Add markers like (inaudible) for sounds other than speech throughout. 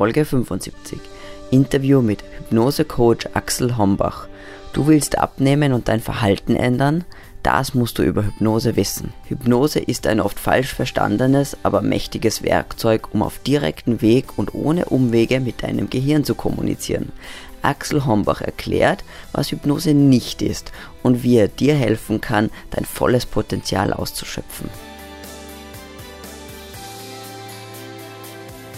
Folge 75. Interview mit Hypnosecoach Axel Hombach. Du willst abnehmen und dein Verhalten ändern? Das musst du über Hypnose wissen. Hypnose ist ein oft falsch verstandenes, aber mächtiges Werkzeug, um auf direkten Weg und ohne Umwege mit deinem Gehirn zu kommunizieren. Axel Hombach erklärt, was Hypnose nicht ist und wie er dir helfen kann, dein volles Potenzial auszuschöpfen.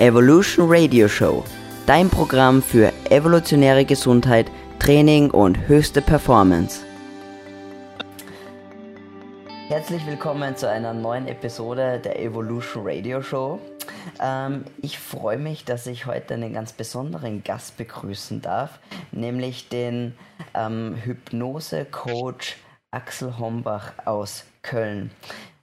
Evolution Radio Show, dein Programm für evolutionäre Gesundheit, Training und höchste Performance. Herzlich willkommen zu einer neuen Episode der Evolution Radio Show. Ähm, ich freue mich, dass ich heute einen ganz besonderen Gast begrüßen darf, nämlich den ähm, Hypnose-Coach Axel Hombach aus Köln.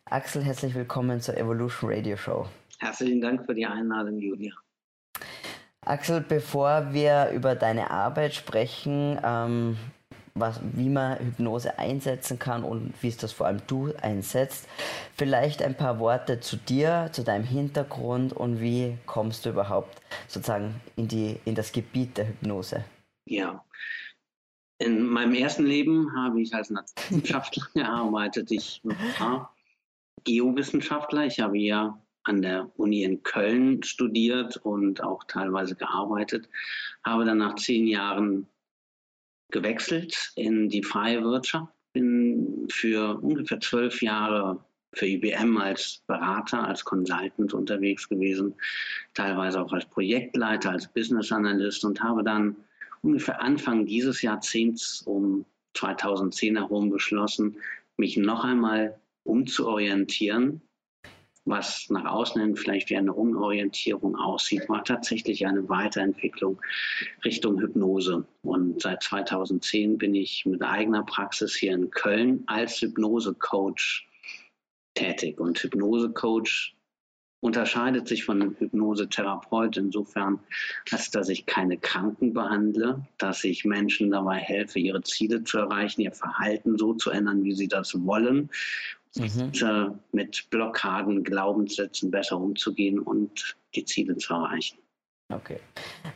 Axel, herzlich willkommen zur Evolution Radio Show. Herzlichen Dank für die Einladung, Julia. Axel, bevor wir über deine Arbeit sprechen, ähm, was, wie man Hypnose einsetzen kann und wie es das vor allem du einsetzt, vielleicht ein paar Worte zu dir, zu deinem Hintergrund und wie kommst du überhaupt sozusagen in, die, in das Gebiet der Hypnose? Ja, in meinem ersten Leben habe ich als Naturwissenschaftler (laughs) gearbeitet. Ich war Geowissenschaftler. Ich habe ja an der Uni in Köln studiert und auch teilweise gearbeitet, habe dann nach zehn Jahren gewechselt in die freie Wirtschaft, bin für ungefähr zwölf Jahre für IBM als Berater, als Consultant unterwegs gewesen, teilweise auch als Projektleiter, als Business Analyst und habe dann ungefähr Anfang dieses Jahrzehnts um 2010 herum beschlossen, mich noch einmal umzuorientieren was nach außen hin vielleicht wie eine Umorientierung aussieht, war tatsächlich eine Weiterentwicklung Richtung Hypnose. Und seit 2010 bin ich mit eigener Praxis hier in Köln als Hypnose-Coach tätig. Und Hypnose-Coach unterscheidet sich von Hypnosetherapeut insofern, als dass ich keine Kranken behandle, dass ich Menschen dabei helfe, ihre Ziele zu erreichen, ihr Verhalten so zu ändern, wie sie das wollen mhm. mit Blockaden, Glaubenssätzen besser umzugehen und die Ziele zu erreichen. Okay.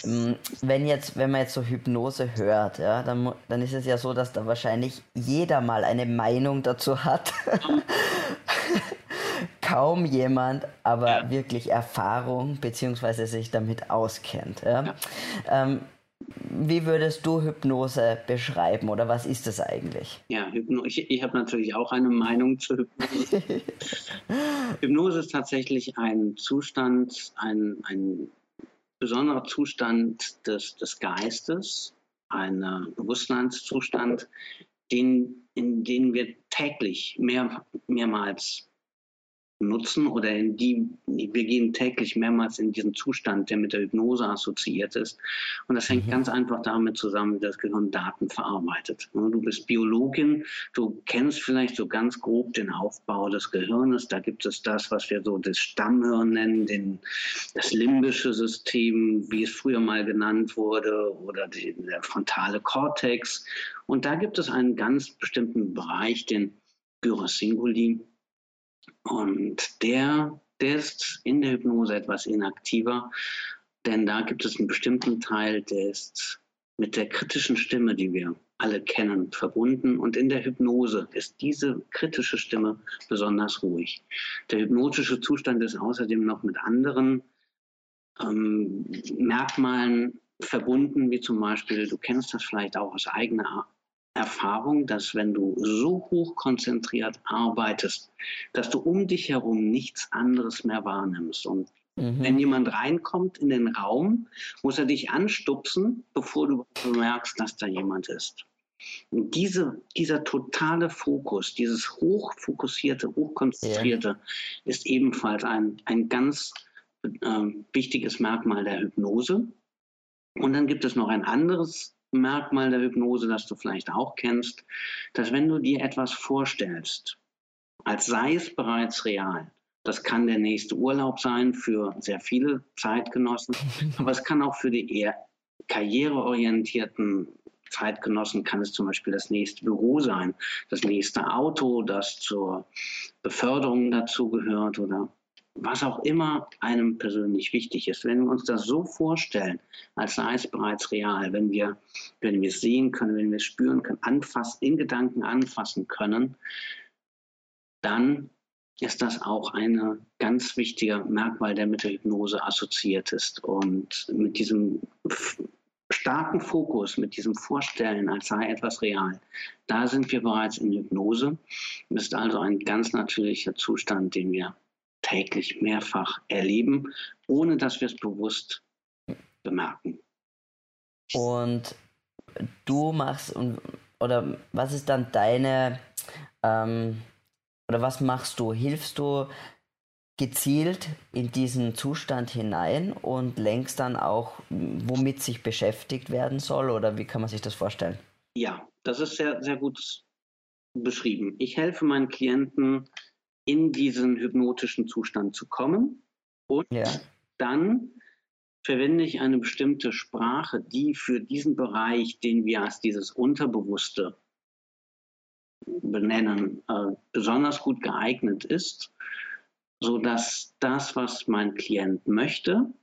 Ähm, wenn jetzt, wenn man jetzt so Hypnose hört, ja, dann, dann ist es ja so, dass da wahrscheinlich jeder mal eine Meinung dazu hat. (laughs) Kaum jemand, aber ja. wirklich Erfahrung bzw. sich damit auskennt. Ja? ja. Ähm, wie würdest du Hypnose beschreiben oder was ist das eigentlich? Ja, Hypno ich, ich habe natürlich auch eine Meinung zu Hypnose. (laughs) Hypnose ist tatsächlich ein Zustand, ein, ein besonderer Zustand des, des Geistes, ein Bewusstseinszustand, den, in den wir täglich mehr, mehrmals nutzen oder in die, wir gehen täglich mehrmals in diesen Zustand, der mit der Hypnose assoziiert ist. Und das hängt mhm. ganz einfach damit zusammen, dass das Gehirn Daten verarbeitet. Du bist Biologin, du kennst vielleicht so ganz grob den Aufbau des Gehirnes. Da gibt es das, was wir so das Stammhirn nennen, den, das limbische System, wie es früher mal genannt wurde, oder die, der frontale Kortex. Und da gibt es einen ganz bestimmten Bereich, den Gyrus Singuli, und der, der ist in der Hypnose etwas inaktiver, denn da gibt es einen bestimmten Teil, der ist mit der kritischen Stimme, die wir alle kennen, verbunden. Und in der Hypnose ist diese kritische Stimme besonders ruhig. Der hypnotische Zustand ist außerdem noch mit anderen ähm, Merkmalen verbunden, wie zum Beispiel, du kennst das vielleicht auch aus eigener Erfahrung, dass wenn du so hoch konzentriert arbeitest, dass du um dich herum nichts anderes mehr wahrnimmst. Und mhm. wenn jemand reinkommt in den Raum, muss er dich anstupsen, bevor du bemerkst, dass da jemand ist. Und diese, dieser totale Fokus, dieses hochfokussierte, hochkonzentrierte, yeah. ist ebenfalls ein, ein ganz äh, wichtiges Merkmal der Hypnose. Und dann gibt es noch ein anderes Merkmal der Hypnose, das du vielleicht auch kennst, dass wenn du dir etwas vorstellst, als sei es bereits real, das kann der nächste Urlaub sein für sehr viele Zeitgenossen, (laughs) aber es kann auch für die eher karriereorientierten Zeitgenossen kann es zum Beispiel das nächste Büro sein, das nächste Auto, das zur Beförderung dazugehört oder was auch immer einem persönlich wichtig ist. Wenn wir uns das so vorstellen, als sei es bereits real, wenn wir, wenn wir es sehen können, wenn wir es spüren können, anfassen, in Gedanken anfassen können, dann ist das auch ein ganz wichtiger Merkmal, der mit der Hypnose assoziiert ist. Und mit diesem starken Fokus, mit diesem Vorstellen, als sei etwas real, da sind wir bereits in Hypnose. Das ist also ein ganz natürlicher Zustand, den wir täglich mehrfach erleben, ohne dass wir es bewusst bemerken. Und du machst, oder was ist dann deine, ähm, oder was machst du? Hilfst du gezielt in diesen Zustand hinein und lenkst dann auch, womit sich beschäftigt werden soll? Oder wie kann man sich das vorstellen? Ja, das ist sehr, sehr gut beschrieben. Ich helfe meinen Klienten in diesen hypnotischen Zustand zu kommen. Und ja. dann verwende ich eine bestimmte Sprache, die für diesen Bereich, den wir als dieses Unterbewusste benennen, äh, besonders gut geeignet ist, sodass das, was mein Klient möchte,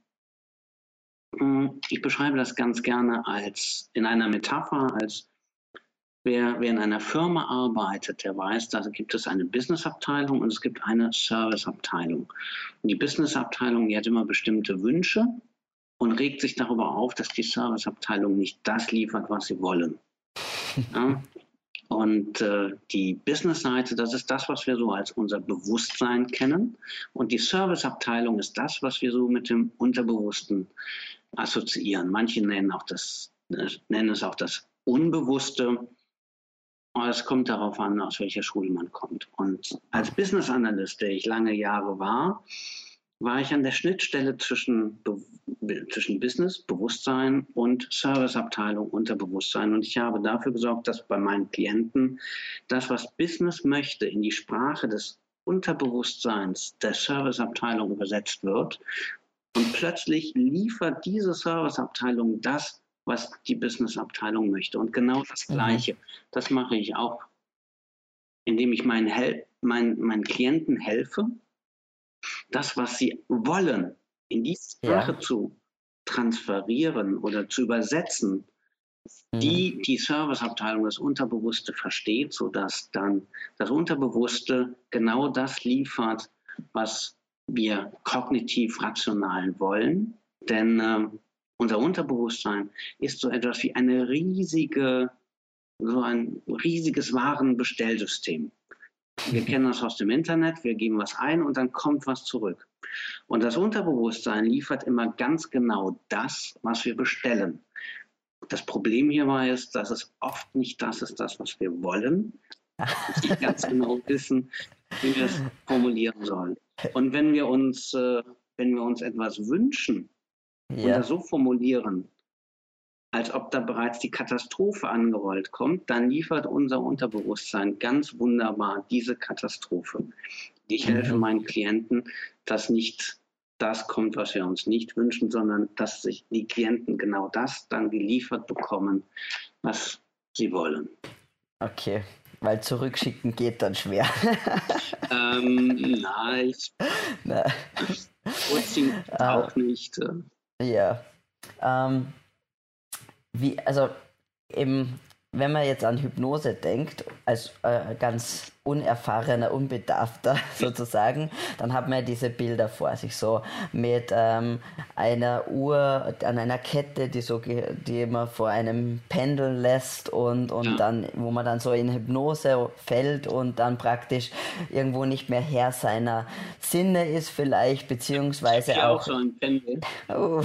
hm, ich beschreibe das ganz gerne als in einer Metapher als Wer, wer in einer Firma arbeitet, der weiß, da gibt es eine Businessabteilung und es gibt eine Serviceabteilung. Und die Businessabteilung, die hat immer bestimmte Wünsche und regt sich darüber auf, dass die Serviceabteilung nicht das liefert, was sie wollen. (laughs) Ja? Und äh, die Business-Seite, das ist das, was wir so als unser Bewusstsein kennen. Und die Serviceabteilung ist das, was wir so mit dem Unterbewussten assoziieren. Manche nennen, auch das, nennen es auch das Unbewusste. Es kommt darauf an, aus welcher Schule man kommt. Und als Business Analyst, der ich lange Jahre war, war ich an der Schnittstelle zwischen, zwischen Business, Bewusstsein und Serviceabteilung, Unterbewusstsein. Und ich habe dafür gesorgt, dass bei meinen Klienten das, was Business möchte, in die Sprache des Unterbewusstseins der Serviceabteilung übersetzt wird. Und plötzlich liefert diese Serviceabteilung das, was die Business-Abteilung möchte. Und genau das mhm. Gleiche, mhm. das mache ich auch, indem ich meinen, Hel meinen, meinen Klienten helfe, das, was sie wollen, in die Sprache ja. zu transferieren oder zu übersetzen, mhm. die die Serviceabteilung, das Unterbewusste versteht, sodass dann das Unterbewusste genau das liefert, was wir kognitiv rational wollen. Denn äh, unser Unterbewusstsein ist so etwas wie eine riesige, so ein riesiges Warenbestellsystem. Wir kennen das aus dem Internet, wir geben was ein und dann kommt was zurück. Und das Unterbewusstsein liefert immer ganz genau das, was wir bestellen. Das Problem hierbei ist, dass es oft nicht das ist, das, was wir wollen. Wir nicht (laughs) ganz genau wissen, wie wir es formulieren sollen. Und wenn wir uns, äh, wenn wir uns etwas wünschen, ja. und das so formulieren, als ob da bereits die Katastrophe angerollt kommt, dann liefert unser Unterbewusstsein ganz wunderbar diese Katastrophe. Ich helfe meinen Klienten, dass nicht das kommt, was wir uns nicht wünschen, sondern dass sich die Klienten genau das dann geliefert bekommen, was sie wollen. Okay, weil zurückschicken geht dann schwer. (laughs) ähm, nein, ich, Na. auch nicht. Ja. Ähm, wie, also eben, wenn man jetzt an Hypnose denkt, als äh, ganz unerfahrener, unbedarfter (laughs) sozusagen, dann hat man ja diese Bilder vor sich, so mit ähm, einer Uhr an einer Kette, die so die man vor einem pendeln lässt und, und dann, wo man dann so in Hypnose fällt und dann praktisch irgendwo nicht mehr Herr seiner Sinne ist, vielleicht, beziehungsweise ja, auch. auch so ein Pendel. (laughs) Oh.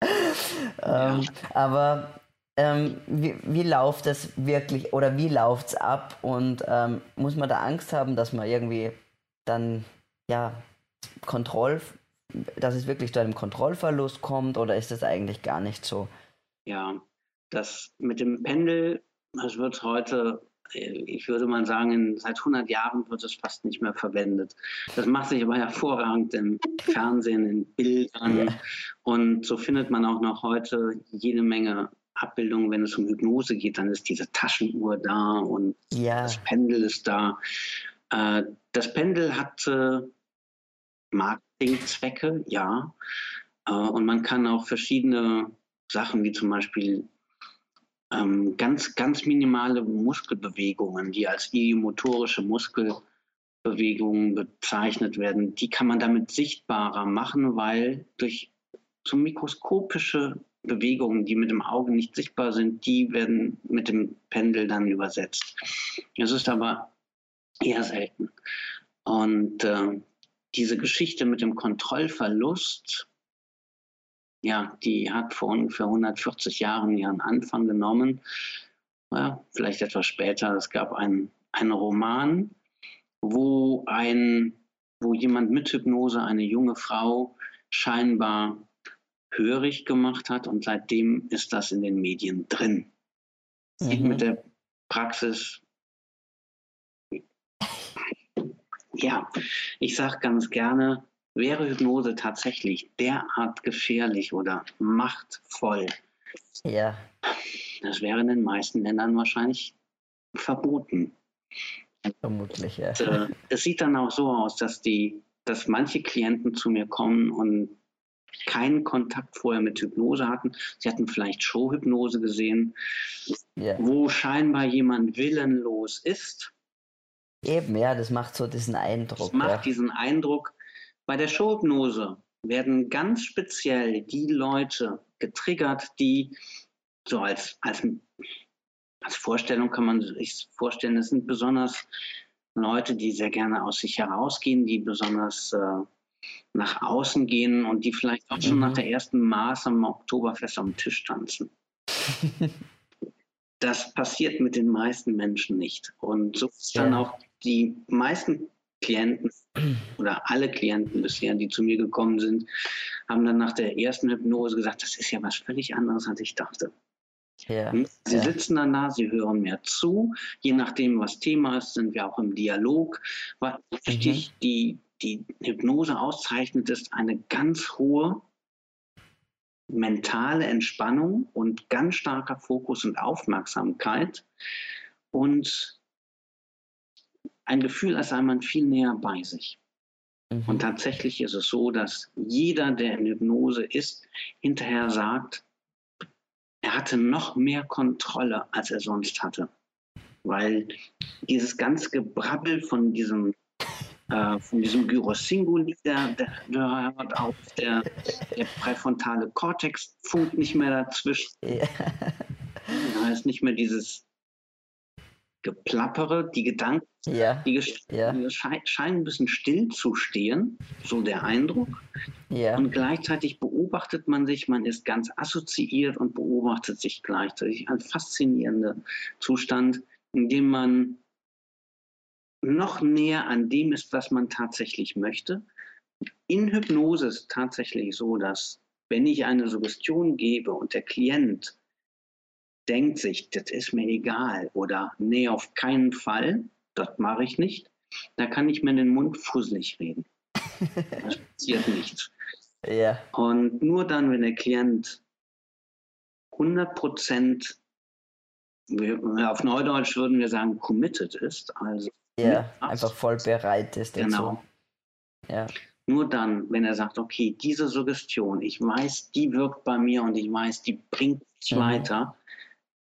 (laughs) ähm, aber ähm, wie, wie läuft das wirklich oder wie läuft es ab und ähm, muss man da Angst haben, dass man irgendwie dann ja Kontroll, dass es wirklich zu einem Kontrollverlust kommt oder ist das eigentlich gar nicht so? Ja, das mit dem Pendel, das wird heute ich würde mal sagen, seit 100 Jahren wird es fast nicht mehr verwendet. Das macht sich aber hervorragend im Fernsehen, in Bildern. Und so findet man auch noch heute jede Menge Abbildungen, wenn es um Hypnose geht, dann ist diese Taschenuhr da und ja. das Pendel ist da. Äh, das Pendel hat Marketingzwecke, ja. Äh, und man kann auch verschiedene Sachen wie zum Beispiel ähm, ganz, ganz minimale Muskelbewegungen, die als idiomotorische Muskelbewegungen bezeichnet werden, die kann man damit sichtbarer machen, weil durch so mikroskopische Bewegungen, die mit dem Auge nicht sichtbar sind, die werden mit dem Pendel dann übersetzt. Das ist aber eher selten. Und äh, diese Geschichte mit dem Kontrollverlust, ja, die hat vor ungefähr 140 Jahren ihren Anfang genommen. Ja, vielleicht etwas später. Es gab einen, einen Roman, wo ein, wo jemand mit Hypnose eine junge Frau scheinbar hörig gemacht hat und seitdem ist das in den Medien drin. Sieht mhm. mit der Praxis ja, ich sage ganz gerne, wäre Hypnose tatsächlich derart gefährlich oder machtvoll, ja. das wäre in den meisten Ländern wahrscheinlich verboten. Vermutlich, ja. Und, äh, es sieht dann auch so aus, dass die, dass manche Klienten zu mir kommen und keinen Kontakt vorher mit Hypnose hatten. Sie hatten vielleicht Showhypnose gesehen, yeah. wo scheinbar jemand willenlos ist. Eben, ja, das macht so diesen Eindruck. Das macht ja. diesen Eindruck. Bei der Showhypnose werden ganz speziell die Leute getriggert, die so als, als, als Vorstellung kann man sich vorstellen, das sind besonders Leute, die sehr gerne aus sich herausgehen, die besonders äh, nach außen gehen und die vielleicht auch schon mhm. nach der ersten Maß am Oktoberfest am Tisch tanzen. (laughs) das passiert mit den meisten Menschen nicht. Und so ist ja. dann auch die meisten Klienten oder alle Klienten bisher, die zu mir gekommen sind, haben dann nach der ersten Hypnose gesagt, das ist ja was völlig anderes, als ich dachte. Ja, sie ja. sitzen dann da, sie hören mehr zu. Je nachdem, was Thema ist, sind wir auch im Dialog. Was wichtig mhm. die, die Hypnose auszeichnet, ist eine ganz hohe mentale Entspannung und ganz starker Fokus und Aufmerksamkeit und ein Gefühl, als sei man viel näher bei sich. Mhm. Und tatsächlich ist es so, dass jeder, der in Hypnose ist, hinterher sagt, er hatte noch mehr Kontrolle, als er sonst hatte. Weil dieses ganze Gebrabbel von diesem äh, von diesem Gyrosinguli, der, der, der hört auf, der, der präfrontale Kortex funkt nicht mehr dazwischen. Ja. (laughs) Da ist nicht mehr dieses Geplappere, die Gedanken, ja. die, ja. die scheinen ein bisschen still zu stehen, so der Eindruck. Ja. Und gleichzeitig beobachtet man sich, man ist ganz assoziiert und beobachtet sich gleichzeitig. Ein faszinierender Zustand, in dem man noch näher an dem ist, was man tatsächlich möchte. In Hypnose ist es tatsächlich so, dass wenn ich eine Suggestion gebe und der Klient denkt sich, das ist mir egal oder nee, auf keinen Fall, das mache ich nicht, da kann ich mir den Mund fusselig reden. (laughs) Das passiert nichts. Ja. Und nur dann, wenn der Klient 100 Prozent, auf Neudeutsch würden wir sagen, committed ist, also ja, einfach voll bereit ist. Genau. Ja. Nur dann, wenn er sagt, okay, diese Suggestion, ich weiß, die wirkt bei mir und ich weiß, die bringt mich mhm. weiter,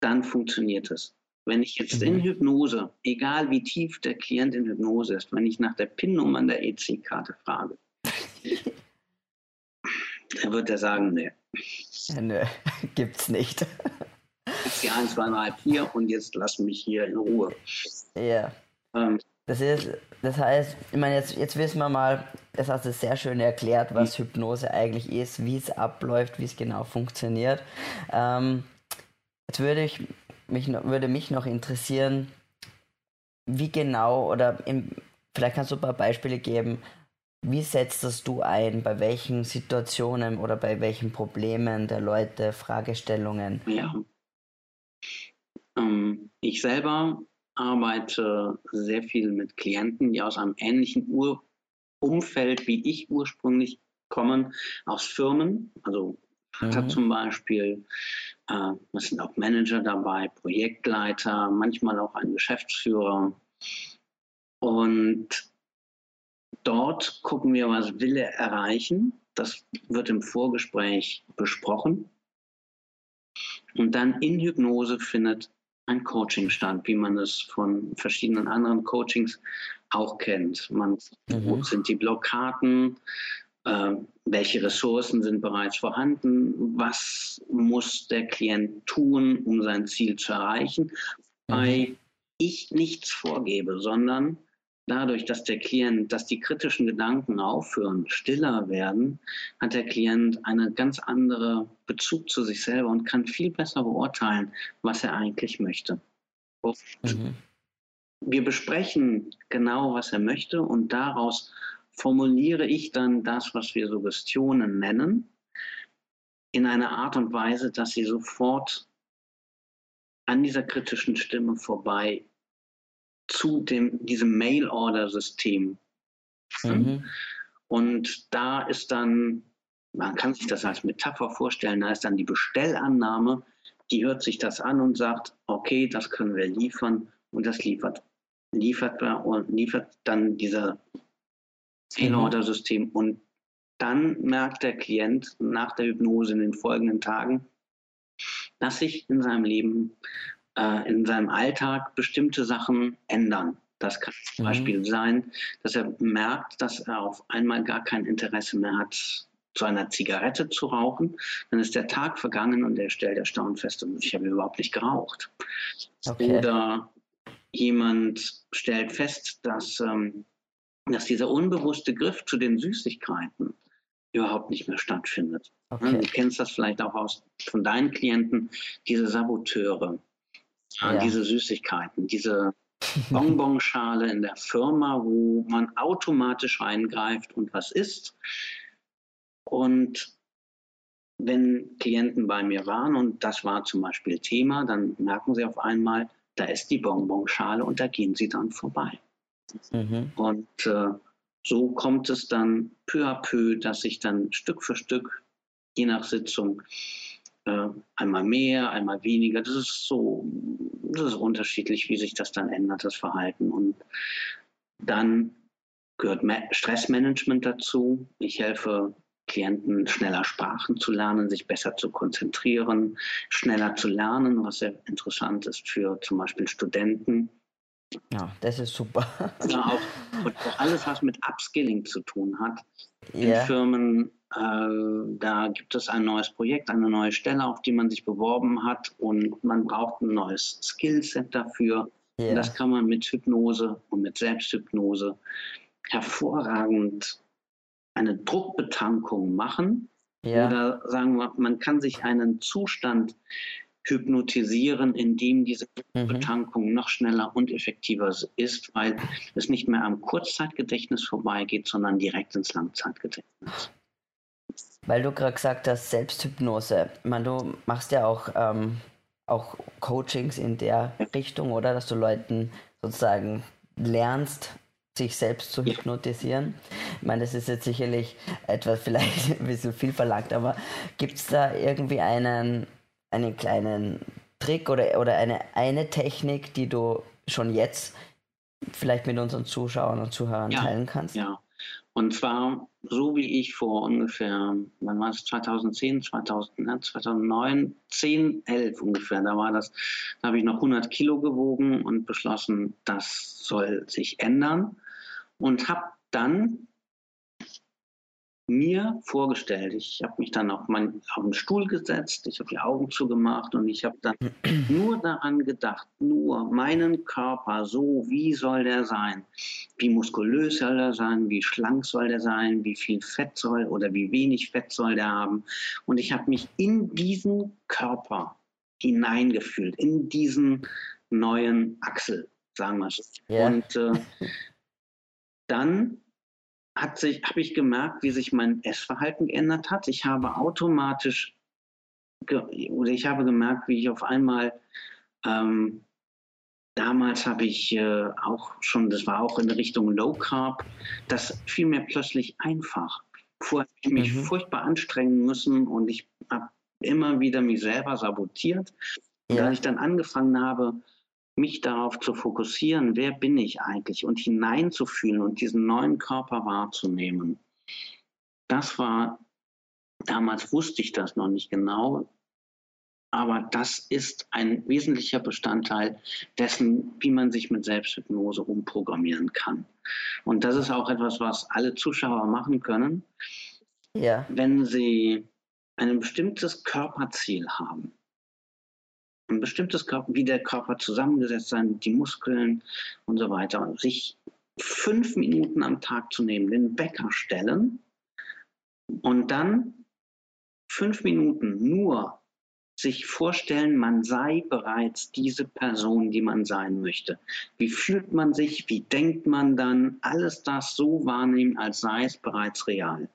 dann funktioniert es. Wenn ich jetzt mhm. in Hypnose, egal wie tief der Klient in Hypnose ist, wenn ich nach der PIN-Nummer an der EC-Karte frage, dann wird er sagen, nee. Ja, nö, (laughs) gibt's nicht. Jetzt die 1, 2, 3, 4 und jetzt lass mich hier in Ruhe. Ja. Ähm, das, ist, das heißt, ich meine, jetzt, jetzt wissen wir mal, das hast du sehr schön erklärt, was Hypnose eigentlich ist, wie es abläuft, wie es genau funktioniert. Ähm, jetzt würde, ich, mich, würde mich noch interessieren, wie genau oder im, vielleicht kannst du ein paar Beispiele geben, wie setzt das du ein? Bei welchen Situationen oder bei welchen Problemen der Leute, Fragestellungen? Ja. Ähm, ich selber arbeite sehr viel mit Klienten, die aus einem ähnlichen Ur Umfeld wie ich ursprünglich kommen, aus Firmen. Also Vater mhm. zum Beispiel, äh, es sind auch Manager dabei, Projektleiter, manchmal auch ein Geschäftsführer. Und dort gucken wir, was will er erreichen. Das wird im Vorgespräch besprochen. Und dann in Hypnose findet ein Coaching statt, wie man es von verschiedenen anderen Coachings auch kennt. Man, mhm. Wo sind die Blockaden? Äh, welche Ressourcen sind bereits vorhanden? Was muss der Klient tun, um sein Ziel zu erreichen? Mhm. Weil ich nichts vorgebe, sondern dadurch, dass der Klient, dass die kritischen Gedanken aufhören, stiller werden, hat der Klient einen ganz anderen Bezug zu sich selber und kann viel besser beurteilen, was er eigentlich möchte. Mhm. Wir besprechen genau, was er möchte und daraus formuliere ich dann das, was wir Suggestionen nennen, in einer Art und Weise, dass sie sofort an dieser kritischen Stimme vorbei zu dem, diesem Mail-Order-System. Mhm. Und da ist dann, man kann sich das als Metapher vorstellen, da ist dann die Bestellannahme, die hört sich das an und sagt, okay, das können wir liefern und das liefert, liefert, und liefert dann dieser Mail-Order-System mhm. und dann merkt der Klient nach der Hypnose in den folgenden Tagen, dass sich in seinem Leben äh, in seinem Alltag bestimmte Sachen ändern. Das kann zum mhm. Beispiel sein, dass er merkt, dass er auf einmal gar kein Interesse mehr hat, zu einer Zigarette zu rauchen. Dann ist der Tag vergangen und er stellt erstaunt fest, ich habe überhaupt nicht geraucht. Okay. Oder jemand stellt fest, dass, ähm, dass dieser unbewusste Griff zu den Süßigkeiten überhaupt nicht mehr stattfindet. Okay. Du kennst das vielleicht auch aus, von deinen Klienten, diese Saboteure, ja. diese Süßigkeiten, diese Bonbonschale in der Firma, wo man automatisch reingreift und was isst. Und wenn Klienten bei mir waren und das war zum Beispiel Thema, dann merken sie auf einmal, da ist die Bonbonschale und da gehen sie dann vorbei. Mhm. Und äh, so kommt es dann peu à peu, dass sich dann Stück für Stück, je nach Sitzung, einmal mehr, einmal weniger. Das ist so, das ist unterschiedlich, wie sich das dann ändert, das Verhalten. Und dann gehört Stressmanagement dazu. Ich helfe Klienten schneller Sprachen zu lernen, sich besser zu konzentrieren, schneller zu lernen, was sehr interessant ist für zum Beispiel Studenten. Ja, das ist super. Ja, auch, auch alles, was mit Upskilling zu tun hat. In yeah. Firmen äh, da gibt es ein neues Projekt, eine neue Stelle, auf die man sich beworben hat und man braucht ein neues Skillset dafür. Yeah. das kann man mit Hypnose und mit Selbsthypnose hervorragend eine Druckbetankung machen. Yeah. Oder sagen wir, man kann sich einen Zustand hypnotisieren, in dem diese mhm. Betankung noch schneller und effektiver ist, weil es nicht mehr am Kurzzeitgedächtnis vorbeigeht, sondern direkt ins Langzeitgedächtnis. Weil du gerade gesagt hast, Selbsthypnose. Ich meine, du machst ja auch, ähm, auch Coachings in der Richtung, oder? Dass du Leuten sozusagen lernst, sich selbst zu hypnotisieren. Ich meine, das ist jetzt sicherlich etwas vielleicht (laughs) ein bisschen viel verlangt, aber gibt es da irgendwie einen, einen kleinen Trick oder, oder eine, eine Technik, die du schon jetzt vielleicht mit unseren Zuschauern und Zuhörern ja, teilen kannst? Ja, und zwar so wie ich vor ungefähr, wann war es, 2010, 2000, 2009, 10, 11 ungefähr, da war das, da habe ich noch 100 Kilo gewogen und beschlossen, das soll sich ändern. Und habe dann mir vorgestellt. Ich habe mich dann auf, mein, auf den Stuhl gesetzt, ich habe die Augen zugemacht und ich habe dann (clears throat) nur daran gedacht, nur meinen Körper, so wie soll der sein? Wie muskulös soll der sein? Wie schlank soll der sein? Wie viel Fett soll oder wie wenig Fett soll der haben? Und ich habe mich in diesen Körper hineingefühlt, in diesen neuen Achsel, sagen wir es. Yeah. Und äh, (laughs) dann hat sich, habe ich gemerkt, wie sich mein Essverhalten geändert hat. Ich habe automatisch oder ich habe gemerkt, wie ich auf einmal ähm, damals habe ich äh, auch schon, das war auch in Richtung Low Carb, das fiel mir plötzlich einfach. Vorher habe ich mich mhm. furchtbar anstrengen müssen und ich habe immer wieder mich selber sabotiert. Und ja. als ich dann angefangen habe, mich darauf zu fokussieren, wer bin ich eigentlich und hineinzufühlen und diesen neuen Körper wahrzunehmen. Das war, damals wusste ich das noch nicht genau, aber das ist ein wesentlicher Bestandteil dessen, wie man sich mit Selbsthypnose umprogrammieren kann. Und das ist auch etwas, was alle Zuschauer machen können, ja. wenn sie ein bestimmtes Körperziel haben. Ein bestimmtes Körper, wie der Körper zusammengesetzt sein, die Muskeln und so weiter. Und sich fünf Minuten am Tag zu nehmen, den Wecker stellen und dann fünf Minuten nur sich vorstellen, man sei bereits diese Person, die man sein möchte. Wie fühlt man sich? Wie denkt man dann? Alles das so wahrnehmen, als sei es bereits real.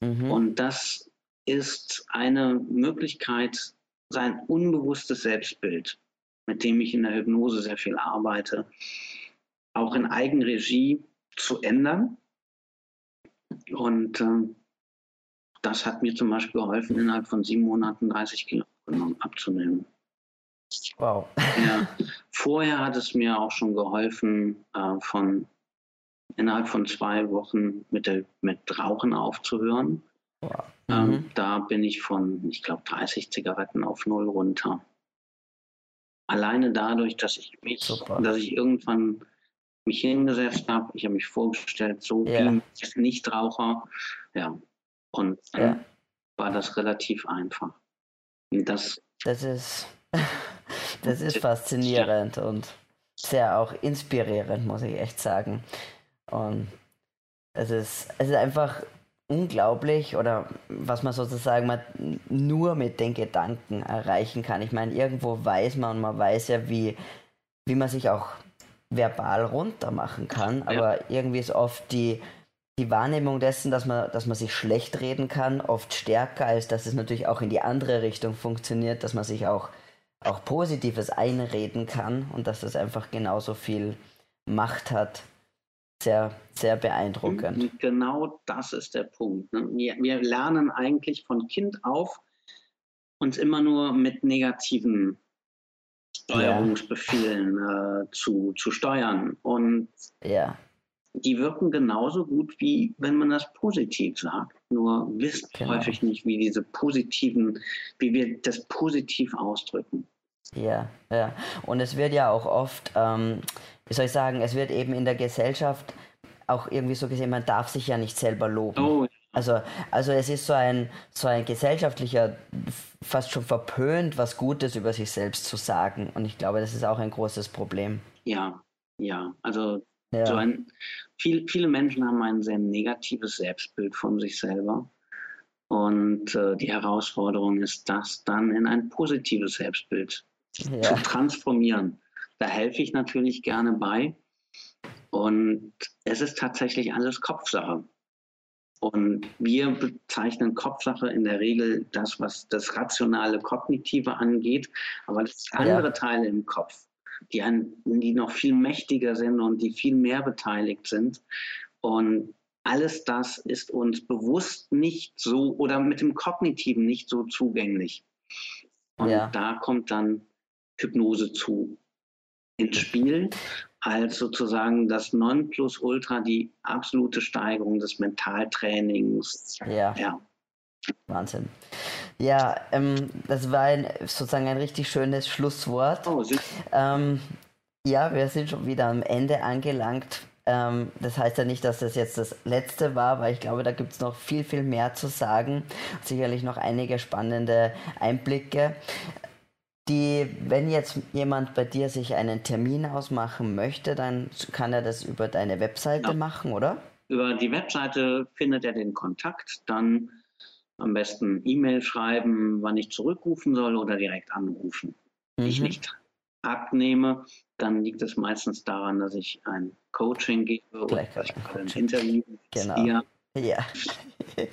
Mhm. Und das ist eine Möglichkeit, sein unbewusstes Selbstbild, mit dem ich in der Hypnose sehr viel arbeite, auch in Eigenregie zu ändern. Und äh, das hat mir zum Beispiel geholfen, innerhalb von sieben Monaten 30 Kilo abzunehmen. Wow. Ja, vorher hat es mir auch schon geholfen, äh, von innerhalb von zwei Wochen mit, der, mit Rauchen aufzuhören. Wow. Ähm, mhm. da bin ich von, ich glaube, 30 Zigaretten auf null runter. Alleine dadurch, dass ich mich, Super. dass ich irgendwann mich hingesetzt habe, ich habe mich vorgestellt, so ja. wie Nichtraucher, ja, und dann ja. war das relativ einfach. Das, das ist, (laughs) das ist faszinierend ja. und sehr auch inspirierend, muss ich echt sagen. Und es ist, es ist einfach unglaublich oder was man sozusagen mal nur mit den Gedanken erreichen kann. Ich meine, irgendwo weiß man und man weiß ja, wie, wie man sich auch verbal runter machen kann, aber ja. irgendwie ist oft die, die Wahrnehmung dessen, dass man, dass man sich schlecht reden kann, oft stärker, als dass es natürlich auch in die andere Richtung funktioniert, dass man sich auch, auch Positives einreden kann und dass das einfach genauso viel Macht hat. Sehr, sehr beeindruckend. Genau das ist der Punkt. Ne? Wir, wir lernen eigentlich von Kind auf, uns immer nur mit negativen Steuerungsbefehlen ja. äh, zu, zu steuern. Und ja die wirken genauso gut, wie wenn man das positiv sagt. Nur wisst genau. häufig nicht, wie diese positiven, wie wir das positiv ausdrücken. Ja, ja. Und es wird ja auch oft, ähm, wie soll ich sagen, es wird eben in der Gesellschaft auch irgendwie so gesehen, man darf sich ja nicht selber loben. Oh. Also, also es ist so ein, so ein gesellschaftlicher, fast schon verpönt, was Gutes über sich selbst zu sagen. Und ich glaube, das ist auch ein großes Problem. Ja, ja. Also ja. So ein, viel, viele Menschen haben ein sehr negatives Selbstbild von sich selber. Und äh, die Herausforderung ist, das dann in ein positives Selbstbild ja. zu transformieren. Da helfe ich natürlich gerne bei. Und es ist tatsächlich alles Kopfsache. Und wir bezeichnen Kopfsache in der Regel das, was das rationale Kognitive angeht, aber das andere ja. Teile im Kopf, die, ein, die noch viel mächtiger sind und die viel mehr beteiligt sind. Und alles das ist uns bewusst nicht so oder mit dem Kognitiven nicht so zugänglich. Und ja. da kommt dann Hypnose zu ins Spiel als sozusagen das Nonplusultra, die absolute Steigerung des Mentaltrainings. Ja. ja. Wahnsinn. Ja, ähm, das war ein, sozusagen ein richtig schönes Schlusswort. Oh, ähm, ja, wir sind schon wieder am Ende angelangt. Ähm, das heißt ja nicht, dass das jetzt das letzte war, weil ich glaube, da gibt es noch viel, viel mehr zu sagen. Sicherlich noch einige spannende Einblicke. Die, wenn jetzt jemand bei dir sich einen Termin ausmachen möchte, dann kann er das über deine Webseite ja. machen, oder? Über die Webseite findet er den Kontakt, dann am besten E-Mail schreiben, wann ich zurückrufen soll oder direkt anrufen. Mhm. Ich nicht abnehme, dann liegt es meistens daran, dass ich ein Coaching gebe oder ein Interview genau. Hier. Ja. (laughs)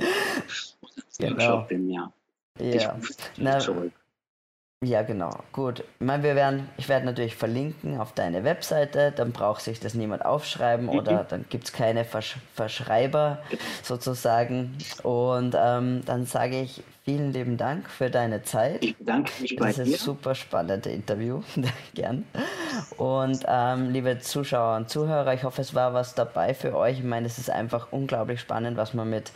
genau. bin, ja. ja. Ich Na, zurück. Ja, genau. Gut. Ich meine, wir werden, ich werde natürlich verlinken auf deine Webseite, dann braucht sich das niemand aufschreiben mhm. oder dann gibt es keine Versch Verschreiber sozusagen. Und ähm, dann sage ich vielen lieben Dank für deine Zeit. Ich bedanke mich bei dir. Das ist ein super spannendes Interview. (laughs) Gern. Und ähm, liebe Zuschauer und Zuhörer, ich hoffe, es war was dabei für euch. Ich meine, es ist einfach unglaublich spannend, was man mit,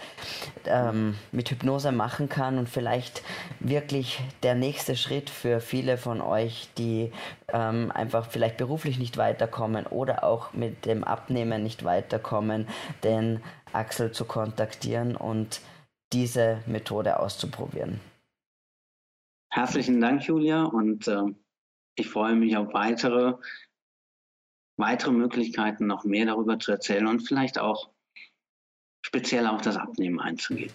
ähm, mit Hypnose machen kann und vielleicht wirklich der nächste Schritt für viele von euch, die ähm, einfach vielleicht beruflich nicht weiterkommen oder auch mit dem Abnehmen nicht weiterkommen, den Axel zu kontaktieren und diese Methode auszuprobieren. Herzlichen Dank, Julia, und äh, ich freue mich auf weitere, weitere Möglichkeiten, noch mehr darüber zu erzählen und vielleicht auch speziell auf das Abnehmen einzugehen.